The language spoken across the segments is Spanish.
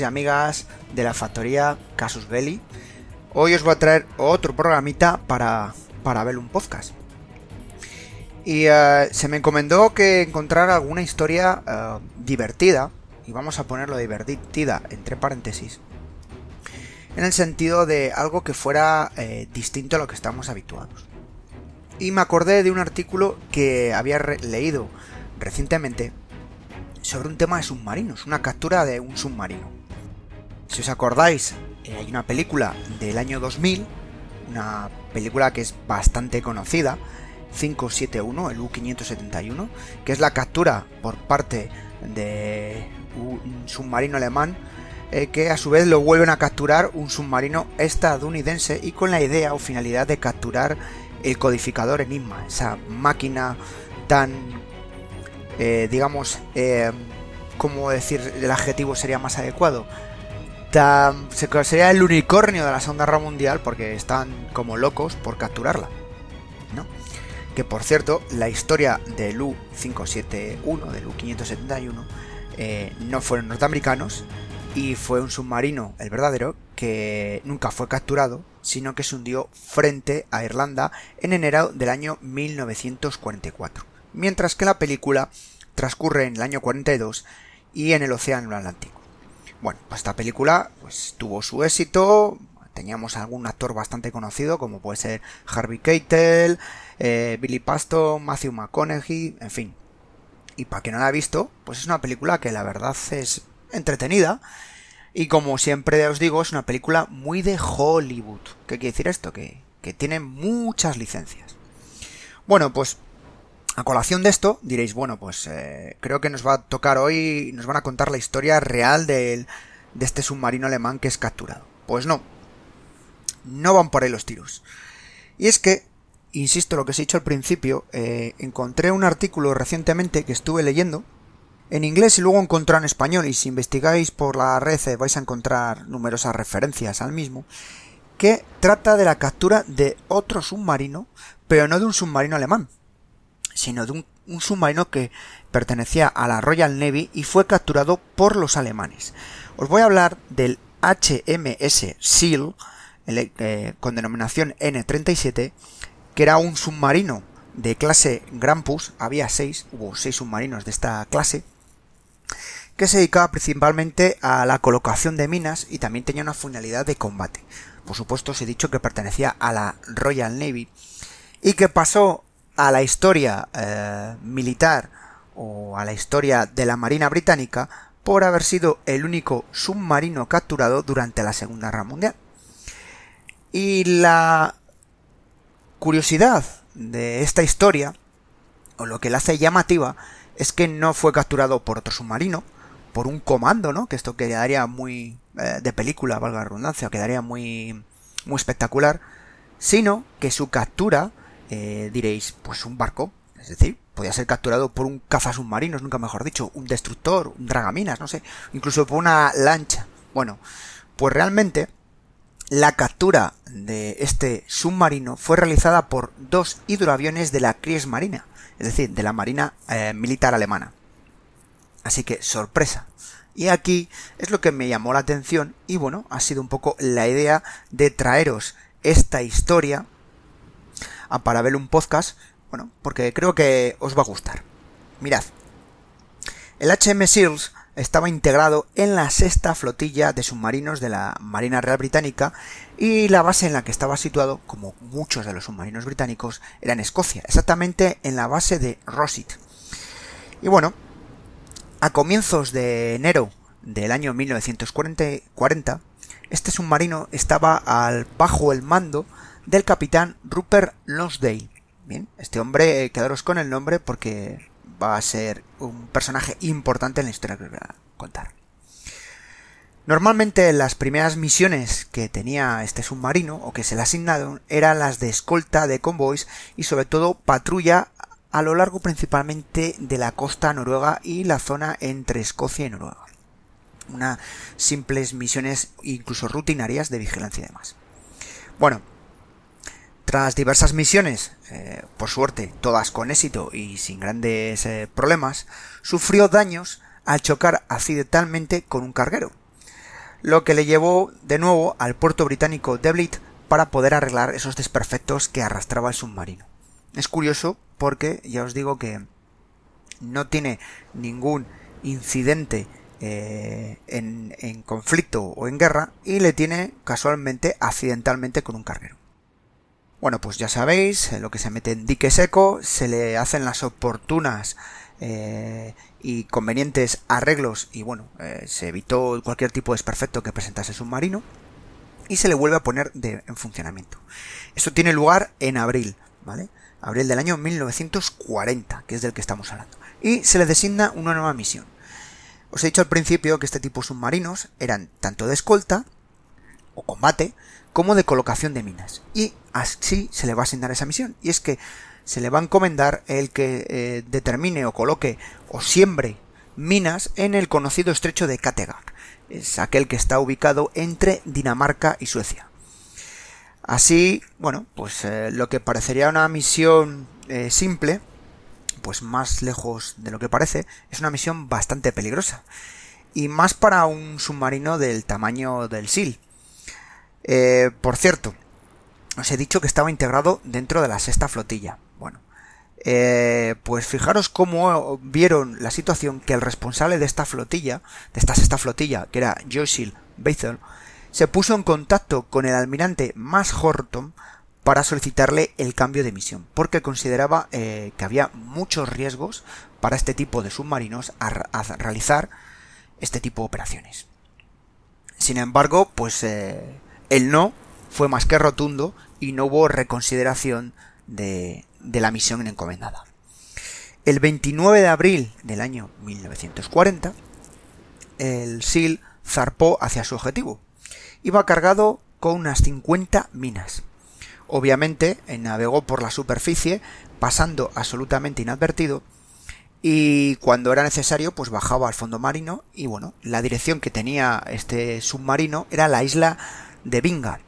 y amigas de la factoría Casus Belli. Hoy os voy a traer otro programita para, para ver un podcast. Y eh, se me encomendó que encontrar alguna historia eh, divertida, y vamos a ponerlo divertida entre paréntesis, en el sentido de algo que fuera eh, distinto a lo que estamos habituados. Y me acordé de un artículo que había leído recientemente sobre un tema de submarinos, una captura de un submarino. Si os acordáis, eh, hay una película del año 2000, una película que es bastante conocida, 571, el U-571, que es la captura por parte de un submarino alemán eh, que a su vez lo vuelven a capturar un submarino estadounidense y con la idea o finalidad de capturar el codificador Enigma, esa máquina tan eh, digamos, eh, ¿cómo decir el adjetivo sería más adecuado? Sería el unicornio de la Segunda Guerra Mundial porque están como locos por capturarla. ¿no? Que por cierto, la historia del U-571, del U-571, eh, no fueron norteamericanos y fue un submarino, el verdadero, que nunca fue capturado, sino que se hundió frente a Irlanda en enero del año 1944 mientras que la película transcurre en el año 42 y en el Océano Atlántico. Bueno, pues esta película pues, tuvo su éxito, teníamos algún actor bastante conocido como puede ser Harvey Keitel, eh, Billy Paston, Matthew McConaughey, en fin. Y para quien no la ha visto, pues es una película que la verdad es entretenida y como siempre os digo es una película muy de Hollywood. ¿Qué quiere decir esto? Que, que tiene muchas licencias. Bueno, pues a colación de esto, diréis, bueno, pues eh, creo que nos va a tocar hoy, nos van a contar la historia real de, de este submarino alemán que es capturado. Pues no, no van por ahí los tiros. Y es que, insisto lo que os he dicho al principio, eh, encontré un artículo recientemente que estuve leyendo en inglés y luego encontré en español y si investigáis por la red eh, vais a encontrar numerosas referencias al mismo que trata de la captura de otro submarino, pero no de un submarino alemán, sino de un, submarino que pertenecía a la Royal Navy y fue capturado por los alemanes. Os voy a hablar del HMS Seal, eh, con denominación N37, que era un submarino de clase Grampus, había seis, hubo seis submarinos de esta clase, que se dedicaba principalmente a la colocación de minas y también tenía una finalidad de combate. Por supuesto, os he dicho que pertenecía a la Royal Navy y que pasó a la historia eh, militar o a la historia de la Marina Británica por haber sido el único submarino capturado durante la Segunda Guerra Mundial. Y la curiosidad de esta historia, o lo que la hace llamativa, es que no fue capturado por otro submarino, por un comando, ¿no? Que esto quedaría muy eh, de película, valga la redundancia, quedaría muy muy espectacular, sino que su captura eh, diréis, pues un barco, es decir, podía ser capturado por un cazasubmarinos, nunca mejor dicho, un destructor, un dragaminas, no sé, incluso por una lancha. Bueno, pues realmente la captura de este submarino fue realizada por dos hidroaviones de la Kriegsmarine, es decir, de la Marina eh, Militar Alemana. Así que, sorpresa. Y aquí es lo que me llamó la atención y bueno, ha sido un poco la idea de traeros esta historia a un Podcast, bueno, porque creo que os va a gustar. Mirad, el HM Seals estaba integrado en la sexta flotilla de submarinos de la Marina Real Británica y la base en la que estaba situado, como muchos de los submarinos británicos, era en Escocia, exactamente en la base de Rosyth. Y bueno, a comienzos de enero del año 1940, este submarino estaba al, bajo el mando del capitán Rupert Lonsdale. Bien, este hombre, eh, quedaros con el nombre porque va a ser un personaje importante en la historia que os voy a contar. Normalmente las primeras misiones que tenía este submarino o que se le asignaron eran las de escolta de convoys y sobre todo patrulla a lo largo principalmente de la costa noruega y la zona entre Escocia y Noruega. Unas simples misiones incluso rutinarias de vigilancia y demás. Bueno, tras diversas misiones, eh, por suerte todas con éxito y sin grandes eh, problemas, sufrió daños al chocar accidentalmente con un carguero, lo que le llevó de nuevo al puerto británico de para poder arreglar esos desperfectos que arrastraba el submarino. Es curioso porque ya os digo que no tiene ningún incidente eh, en, conflicto o en guerra y le tiene casualmente accidentalmente con un carguero. Bueno, pues ya sabéis, lo que se mete en dique seco, se le hacen las oportunas eh, y convenientes arreglos y bueno, eh, se evitó cualquier tipo de desperfecto que presentase el submarino y se le vuelve a poner en funcionamiento. Esto tiene lugar en abril, ¿vale? Abril del año 1940, que es del que estamos hablando. Y se le designa una nueva misión. Os he dicho al principio que este tipo de submarinos eran tanto de escolta o combate como de colocación de minas. Y así se le va a asignar esa misión. Y es que se le va a encomendar el que eh, determine o coloque o siembre minas en el conocido estrecho de Kattegat. Es aquel que está ubicado entre Dinamarca y Suecia. Así, bueno, pues eh, lo que parecería una misión eh, simple, pues más lejos de lo que parece, es una misión bastante peligrosa. Y más para un submarino del tamaño del SIL. por cierto, os he dicho que estaba integrado dentro de la sexta flotilla. Bueno, eh, pues fijaros cómo vieron la situación que el responsable de esta flotilla, de esta sexta flotilla, que era Joyce Bethel, se puso en contacto con el almirante Max Horton para solicitarle el cambio de misión, porque consideraba eh, que había muchos riesgos para este tipo de submarinos a, realizar este tipo de operaciones. Sin embargo, pues eh, el no fue más que rotundo y no hubo reconsideración de, de la misión encomendada. El 29 de abril del año 1940, el SIL zarpó hacia su objetivo. Iba cargado con unas 50 minas. Obviamente navegó por la superficie, pasando absolutamente inadvertido, y cuando era necesario, pues bajaba al fondo marino, y bueno, la dirección que tenía este submarino era la isla de Binga,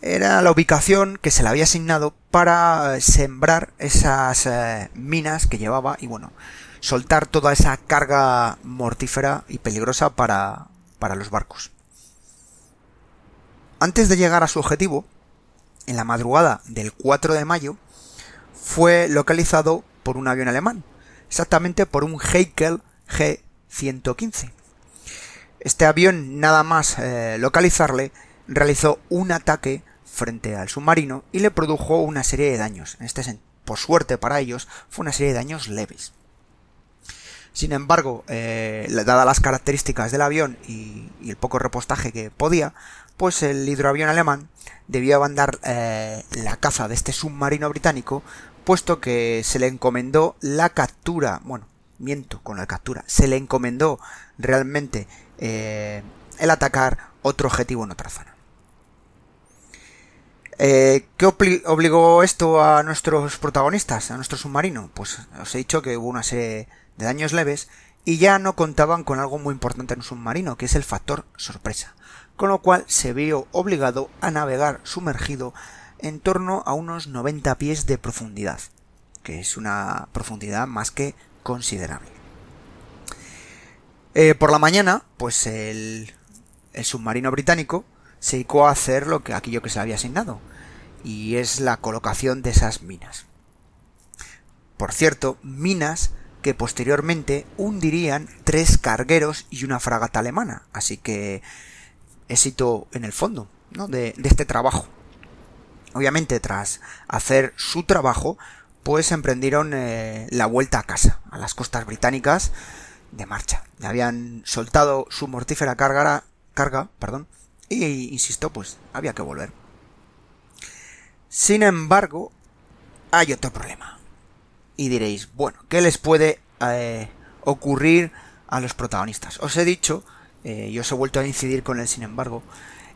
era la ubicación que se le había asignado para sembrar esas eh, minas que llevaba y bueno, soltar toda esa carga mortífera y peligrosa para, para los barcos. Antes de llegar a su objetivo, en la madrugada del 4 de mayo, fue localizado por un avión alemán, exactamente por un Heikel G-115. Este avión, nada más eh, localizarle, realizó un ataque frente al submarino y le produjo una serie de daños. En este por suerte para ellos, fue una serie de daños leves. Sin embargo, eh, dadas las características del avión y, el poco repostaje que podía, pues el hidroavión alemán debió abandonar eh, la caza de este submarino británico, puesto que se le encomendó la captura, bueno, miento con la captura, se le encomendó realmente eh, el atacar otro objetivo en otra zona. Eh, ¿Qué obligó esto a nuestros protagonistas, a nuestro submarino? Pues os he dicho que hubo una serie de daños leves y ya no contaban con algo muy importante en un submarino, que es el factor sorpresa, con lo cual se vio obligado a navegar sumergido en torno a unos 90 pies de profundidad, que es una profundidad más que considerable. Eh, por la mañana, pues el, el submarino británico se dedicó a hacer lo que aquello que se le había asignado, y es la colocación de esas minas. Por cierto, minas que posteriormente hundirían tres cargueros y una fragata alemana, así que éxito en el fondo ¿no? de, este trabajo. Obviamente, tras hacer su trabajo, pues emprendieron eh, la vuelta a casa, a las costas británicas, de marcha. habían soltado su mortífera carga, carga perdón, y, insisto, pues había que volver. Sin embargo, hay otro problema. Y diréis, bueno, ¿qué les puede eh, ocurrir a los protagonistas? Os he dicho, eh, y os he vuelto a incidir con él, sin embargo,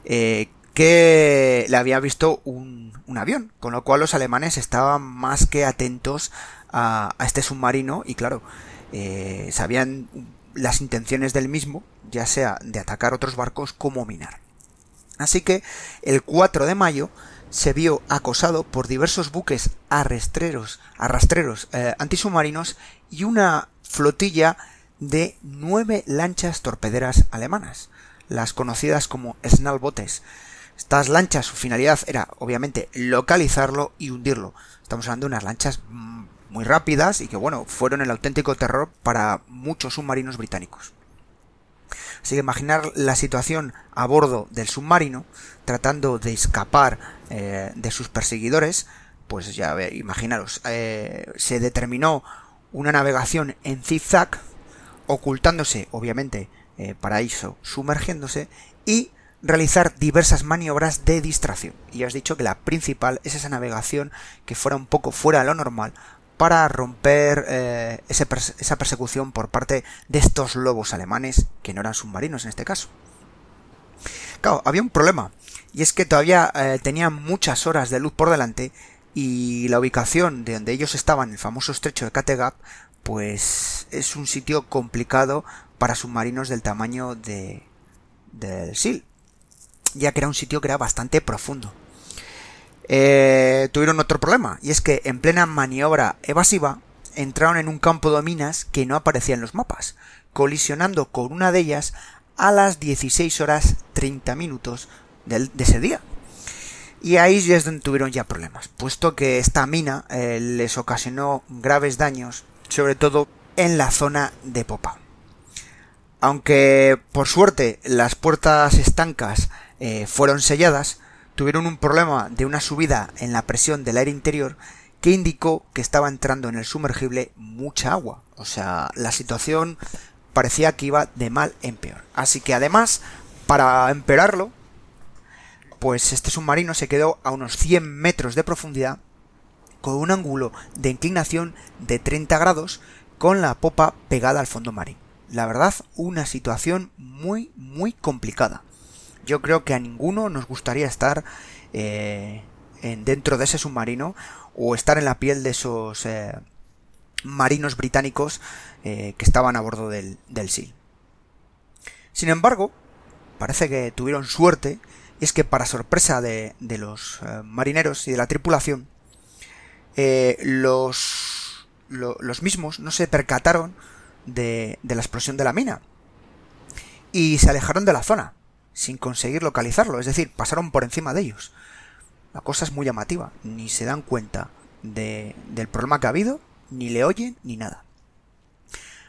eh, que le había visto un, avión, con lo cual los alemanes estaban más que atentos a, a este submarino y claro, sabían las intenciones del mismo, ya sea de atacar otros barcos como minar. Así que el 4 de mayo se vio acosado por diversos buques arrastreros, arrastreros eh, antisubmarinos y una flotilla de nueve lanchas torpederas alemanas, las conocidas como Snalbotes. Estas lanchas, su finalidad era obviamente localizarlo y hundirlo. Estamos hablando de unas lanchas mm, muy rápidas y que bueno, fueron el auténtico terror para muchos submarinos británicos. Así que imaginar la situación a bordo del submarino, tratando de escapar eh, de sus perseguidores, pues ya imaginaros, eh, se determinó una navegación en zigzag, ocultándose, obviamente, eh, para eso, sumergiéndose, y realizar diversas maniobras de distracción. Y ya os he dicho que la principal es esa navegación que fuera un poco fuera de lo normal para romper eh, esa persecución por parte de estos lobos alemanes, que no eran submarinos en este caso. Claro, había un problema, y es que todavía eh, tenían muchas horas de luz por delante y la ubicación de donde ellos estaban, el famoso estrecho de Kattegat, pues es un sitio complicado para submarinos del tamaño de del SIL, ya que era un sitio que era bastante profundo. Eh, tuvieron otro problema, y es que en plena maniobra evasiva entraron en un campo de minas que no aparecía en los mapas, colisionando con una de ellas a las 16 horas 30 minutos de ese día. Y ahí es donde tuvieron ya problemas, puesto que esta mina eh, les ocasionó graves daños, sobre todo en la zona de popa. Aunque por suerte las puertas estancas eh, fueron selladas, tuvieron un problema de una subida en la presión del aire interior que indicó que estaba entrando en el sumergible mucha agua. O sea, la situación parecía que iba de mal en peor. Así que además, para empeorarlo, pues este submarino se quedó a unos 100 metros de profundidad con un ángulo de inclinación de 30 grados con la popa pegada al fondo marino. La verdad, una situación muy, muy complicada yo creo que a ninguno nos gustaría estar eh, en, dentro de ese submarino o estar en la piel de esos eh, marinos británicos eh, que estaban a bordo del, del SEAL. Sin embargo, parece que tuvieron suerte y es que para sorpresa de, de los marineros y de la tripulación, los, los mismos no se percataron de, de la explosión de la mina y se alejaron de la zona sin conseguir localizarlo, es decir, pasaron por encima de ellos. La cosa es muy llamativa, ni se dan cuenta de, del problema que ha habido, ni le oyen, ni nada.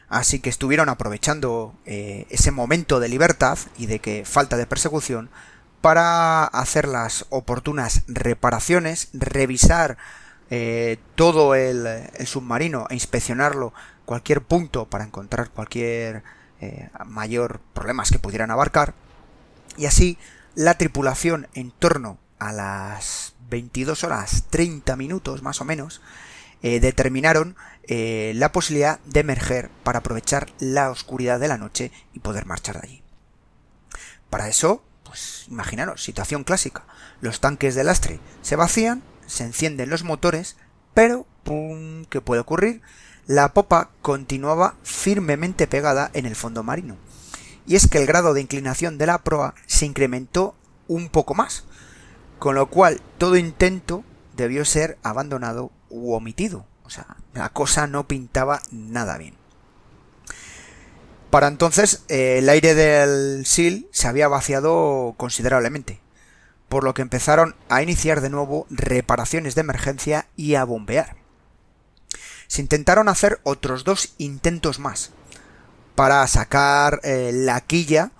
Así que estuvieron aprovechando eh, ese momento de libertad y de que falta de persecución para hacer las oportunas reparaciones, revisar eh, todo el, el, submarino e inspeccionarlo cualquier punto para encontrar cualquier eh, mayor problemas que pudieran abarcar y así, la tripulación en torno a las 22 horas 30 minutos más o menos, eh, determinaron eh, la posibilidad de emerger para aprovechar la oscuridad de la noche y poder marchar de allí. Para eso, pues imaginaros, situación clásica. Los tanques de lastre se vacían, se encienden los motores, pero ¡pum! ¿qué puede ocurrir? La popa continuaba firmemente pegada en el fondo marino y es que el grado de inclinación de la proa se incrementó un poco más, con lo cual todo intento debió ser abandonado u omitido. O sea, la cosa no pintaba nada bien. Para entonces eh, el aire del SIL se había vaciado considerablemente, por lo que empezaron a iniciar de nuevo reparaciones de emergencia y a bombear. Se intentaron hacer otros dos intentos más, para sacar eh, la quilla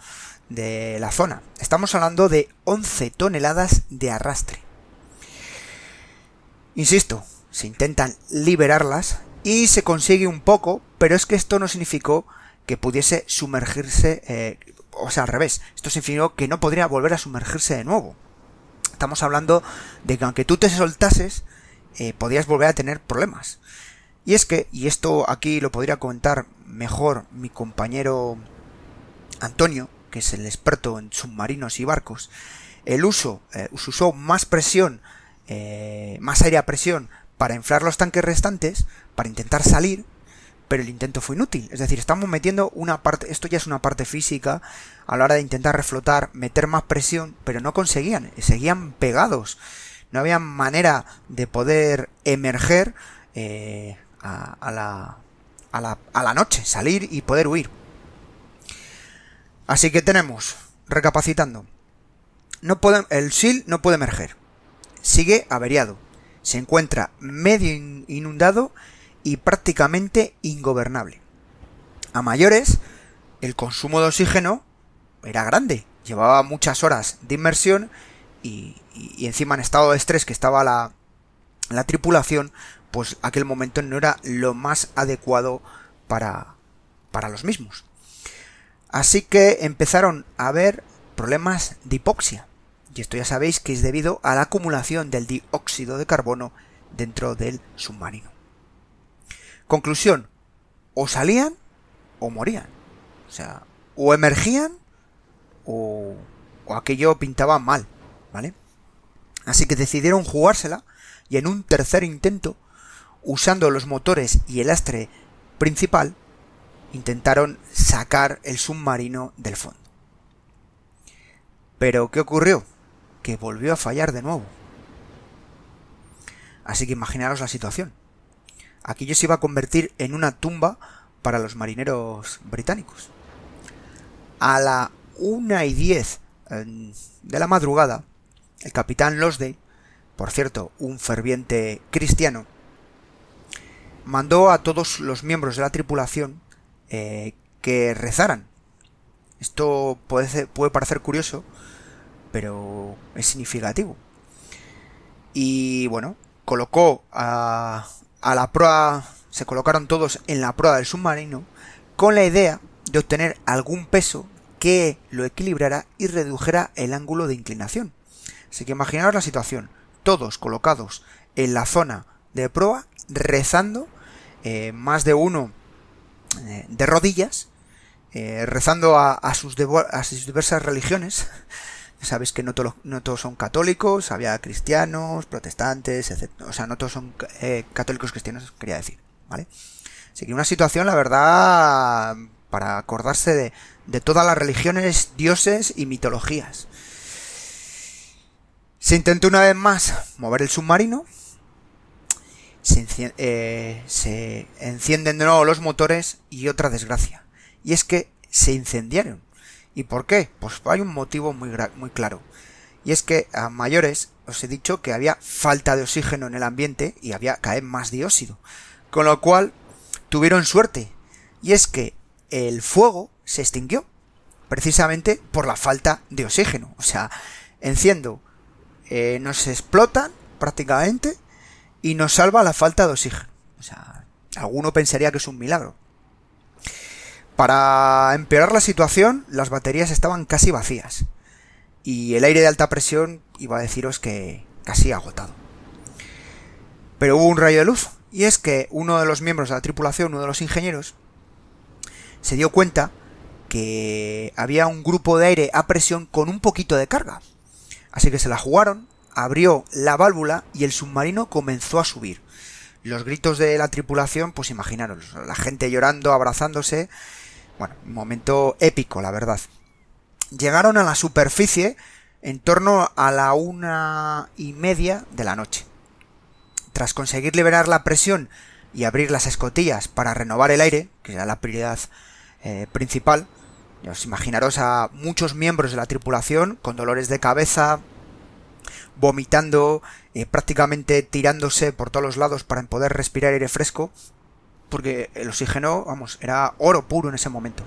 de la zona. Estamos hablando de 11 toneladas de arrastre. Insisto, se intentan liberarlas y se consigue un poco, pero es que esto no significó que pudiese sumergirse, eh, o sea, al revés, esto significó que no podría volver a sumergirse de nuevo. Estamos hablando de que aunque tú te soltases, eh, podías volver a tener problemas. Y es que, y esto aquí lo podría comentar mejor mi compañero Antonio, que es el experto en submarinos y barcos, el uso, eh, usó más presión, eh, más aire a presión para inflar los tanques restantes, para intentar salir, pero el intento fue inútil. Es decir, estamos metiendo una parte, esto ya es una parte física, a la hora de intentar reflotar, meter más presión, pero no conseguían, seguían pegados. No había manera de poder emerger eh, a, la, a la, a la noche, salir y poder huir. Así que tenemos, recapacitando, no puede, el SIL no puede emerger. Sigue averiado. Se encuentra medio inundado y prácticamente ingobernable. A mayores, el consumo de oxígeno era grande. Llevaba muchas horas de inmersión y, encima en estado de estrés que estaba la, la tripulación, pues aquel momento no era lo más adecuado para, para los mismos. Así que empezaron a haber problemas de hipoxia. Y esto ya sabéis que es debido a la acumulación del dióxido de carbono dentro del submarino. Conclusión, o salían o morían. O sea, o emergían o, o aquello pintaba mal, ¿vale? Así que decidieron jugársela y en un tercer intento, usando los motores y el astre principal, intentaron sacar el submarino del fondo. Pero, ¿qué ocurrió? Que volvió a fallar de nuevo. Así que imaginaros la situación. Aquello se iba a convertir en una tumba para los marineros británicos. A la una y diez de la madrugada, el capitán Losday, por cierto, un ferviente cristiano, mandó a todos los miembros de la tripulación eh, que rezaran. Esto puede, parecer curioso, pero es significativo. Y bueno, colocó a, a la proa, se colocaron todos en la proa del submarino con la idea de obtener algún peso que lo equilibrara y redujera el ángulo de inclinación. Así que imaginaos la situación, todos colocados en la zona de proa, rezando, eh, más de uno eh, de rodillas, eh, rezando a, sus diversas religiones. Sabéis que no, no, todos son católicos, había cristianos, protestantes, etc. O sea, no todos son católicos cristianos, quería decir, ¿vale? Así que una situación, la verdad, para acordarse de todas las religiones, dioses y mitologías. Se intentó una vez más mover el submarino, eh, se, encienden de nuevo los motores y otra desgracia. Y es que se incendiaron. ¿Y por qué? Pues hay un motivo muy, muy claro. Y es que a mayores os he dicho que había falta de oxígeno en el ambiente y había caer más dióxido. Con lo cual tuvieron suerte. Y es que el fuego se extinguió. Precisamente por la falta de oxígeno. O sea, enciendo. Eh, no se explotan prácticamente y nos salva la falta de oxígeno. O sea, alguno pensaría que es un milagro. Para empeorar la situación, las baterías estaban casi vacías. Y el aire de alta presión iba a deciros que casi agotado. Pero hubo un rayo de luz, y es que uno de los miembros de la tripulación, uno de los ingenieros, se dio cuenta que había un grupo de aire a presión con un poquito de carga. Así que se la jugaron abrió la válvula y el submarino comenzó a subir. Los gritos de la tripulación, pues imaginaros, la gente llorando, abrazándose. Bueno, un momento épico, la verdad. Llegaron a la superficie en torno a la una y media de la noche. Tras conseguir liberar la presión y abrir las escotillas para renovar el aire, que era la prioridad eh, principal, os imaginaros a muchos miembros de la tripulación con dolores de cabeza, vomitando, eh, prácticamente tirándose por todos los lados para poder respirar aire fresco, porque el oxígeno, vamos, era oro puro en ese momento.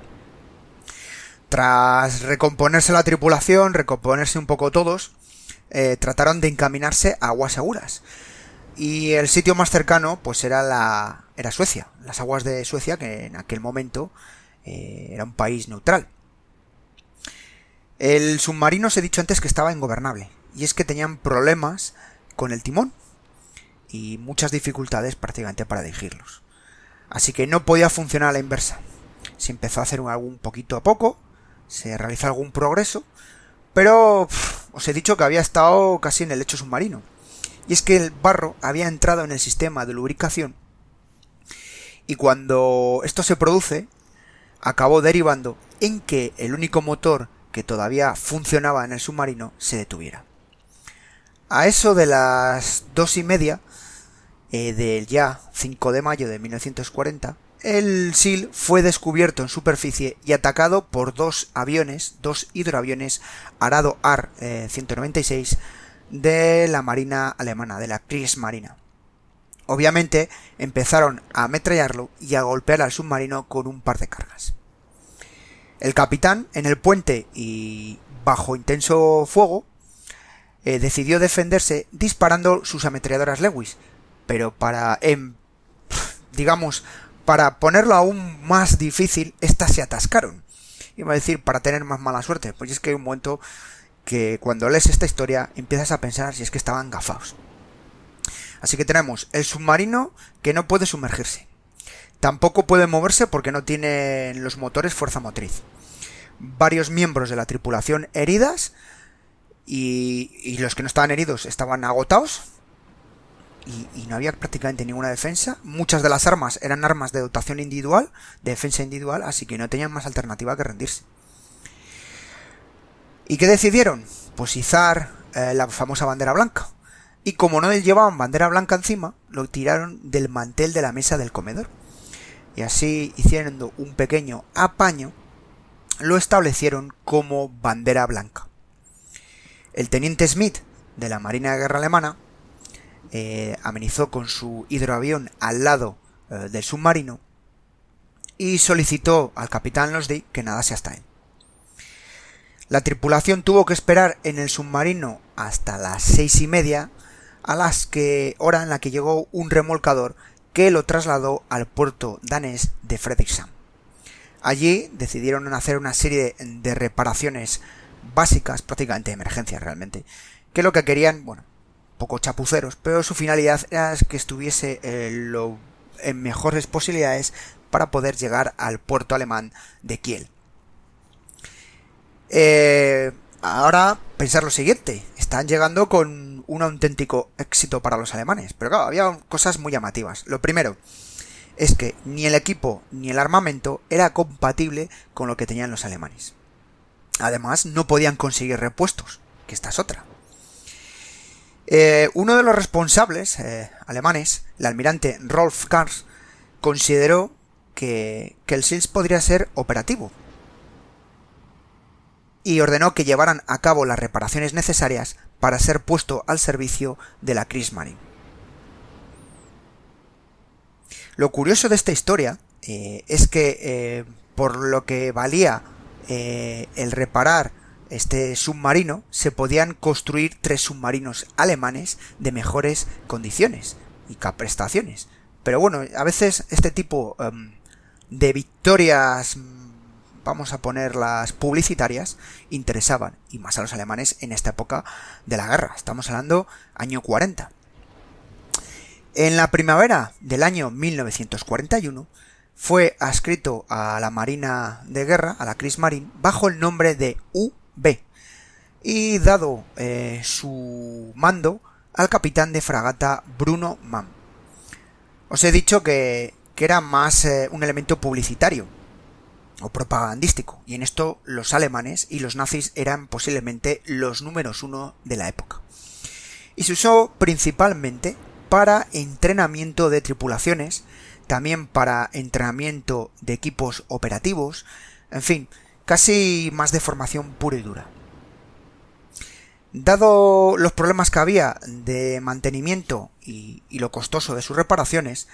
Tras recomponerse la tripulación, recomponerse un poco todos, eh, trataron de encaminarse a aguas seguras. Y el sitio más cercano, pues era la, era Suecia, las aguas de Suecia, que en aquel momento eh, era un país neutral. El submarino os he dicho antes que estaba ingobernable y es que tenían problemas con el timón y muchas dificultades prácticamente para dirigirlos. Así que no podía funcionar a la inversa. Se empezó a hacer algún poquito a poco, se realizó algún progreso, pero os he dicho que había estado casi en el lecho submarino. Y es que el barro había entrado en el sistema de lubricación y cuando esto se produce, acabó derivando en que el único motor que todavía funcionaba en el submarino se detuviera. A eso de las dos y media eh, del ya 5 de mayo de 1940, el SIL fue descubierto en superficie y atacado por dos aviones, dos hidroaviones Arado AR-196 eh, de la Marina alemana, de la Kriegsmarine. Obviamente empezaron a ametrallarlo y a golpear al submarino con un par de cargas. El capitán, en el puente y bajo intenso fuego, eh, decidió defenderse disparando sus ametralladoras Lewis, pero para, em, digamos, para ponerlo aún más difícil, estas se atascaron. Iba a decir, para tener más mala suerte, pues es que hay un momento que cuando lees esta historia empiezas a pensar si es que estaban gafados. Así que tenemos el submarino que no puede sumergirse. Tampoco puede moverse porque no tiene los motores fuerza motriz. Varios miembros de la tripulación heridas y, y los que no estaban heridos estaban agotados y, no había prácticamente ninguna defensa. Muchas de las armas eran armas de dotación individual, de defensa individual, así que no tenían más alternativa que rendirse. ¿Y qué decidieron? Pues izar eh, la famosa bandera blanca. Y como no llevaban bandera blanca encima, lo tiraron del mantel de la mesa del comedor. Y así, hicieron un pequeño apaño, lo establecieron como bandera blanca. El teniente Smith de la Marina de Guerra Alemana eh, amenizó con su hidroavión al lado eh, del submarino y solicitó al capitán Losdy que nadase hasta él. La tripulación tuvo que esperar en el submarino hasta las seis y media, a las que hora en la que llegó un remolcador que lo trasladó al puerto danés de Fredrikshamn. Allí decidieron hacer una serie de reparaciones básicas, prácticamente de emergencia realmente, que lo que querían, bueno, poco chapuceros, pero su finalidad era que estuviese eh, en mejores posibilidades para poder llegar al puerto alemán de Kiel. Eh, ahora pensar lo siguiente, están llegando con un auténtico éxito para los alemanes, pero claro, había cosas muy llamativas. Lo primero es que ni el equipo ni el armamento era compatible con lo que tenían los alemanes. Además, no podían conseguir repuestos, que esta es otra. Eh, uno de los responsables eh, alemanes, el almirante Rolf Kars, consideró que, que el SILS podría ser operativo y ordenó que llevaran a cabo las reparaciones necesarias para ser puesto al servicio de la Kriegsmarine. Lo curioso de esta historia eh, es que por lo que valía el reparar este submarino se podían construir tres submarinos alemanes de mejores condiciones y prestaciones. Pero bueno, a veces este tipo em, de victorias, vamos a ponerlas publicitarias, interesaban, y más a los alemanes en esta época de la guerra. Estamos hablando año 40. En la primavera del año 1941 fue adscrito a la Marina de Guerra, a la Kriegsmarine, bajo el nombre de U B y dado eh, su mando al capitán de fragata Bruno Mann. Os he dicho que, era más eh, un elemento publicitario o propagandístico, y en esto los alemanes y los nazis eran posiblemente los números uno de la época. Y se usó principalmente para entrenamiento de tripulaciones, también para entrenamiento de equipos operativos, en fin, casi más de formación pura y dura. Dado los problemas que había de mantenimiento y, lo costoso de sus reparaciones,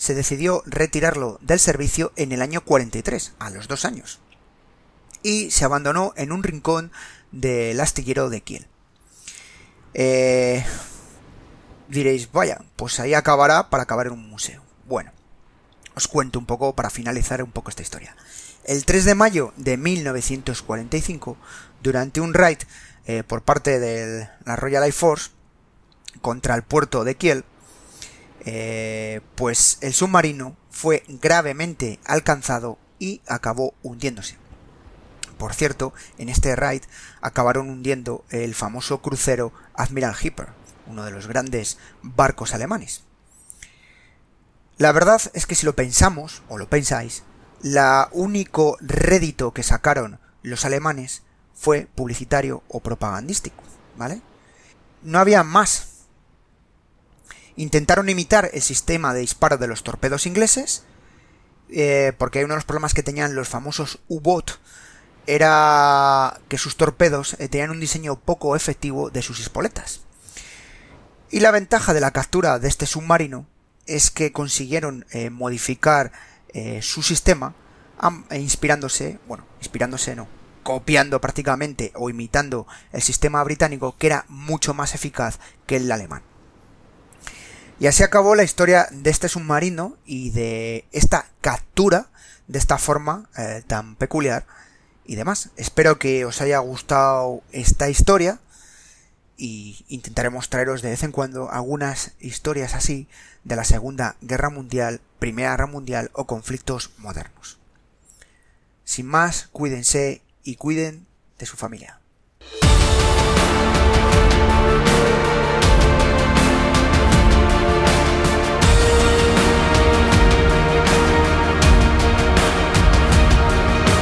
se decidió retirarlo del servicio en el año 43, a los dos años, y se abandonó en un rincón del astillero de Kiel. Eh, diréis, vaya, pues ahí acabará para acabar en un museo. Bueno, os cuento un poco para finalizar un poco esta historia. El 3 de mayo de 1945, durante un raid eh, por parte de la Royal Air Force contra el puerto de Kiel, eh, pues el submarino fue gravemente alcanzado y acabó hundiéndose. Por cierto, en este raid acabaron hundiendo el famoso crucero Admiral Hipper, uno de los grandes barcos alemanes. La verdad es que si lo pensamos, o lo pensáis, la único rédito que sacaron los alemanes fue publicitario o propagandístico, ¿vale? No había más. Intentaron imitar el sistema de disparo de los torpedos ingleses eh, porque uno de los problemas que tenían los famosos U-Boot era que sus torpedos eh, tenían un diseño poco efectivo de sus espoletas. Y la ventaja de la captura de este submarino es que consiguieron eh, modificar su sistema inspirándose, bueno, inspirándose no, copiando prácticamente o imitando el sistema británico que era mucho más eficaz que el alemán. Y así acabó la historia de este submarino y de esta captura de esta forma eh, tan peculiar y demás. Espero que os haya gustado esta historia y intentaremos traeros de vez en cuando algunas historias así de la Segunda Guerra Mundial, Primera Guerra Mundial o conflictos modernos. Sin más, cuídense y cuiden de su familia.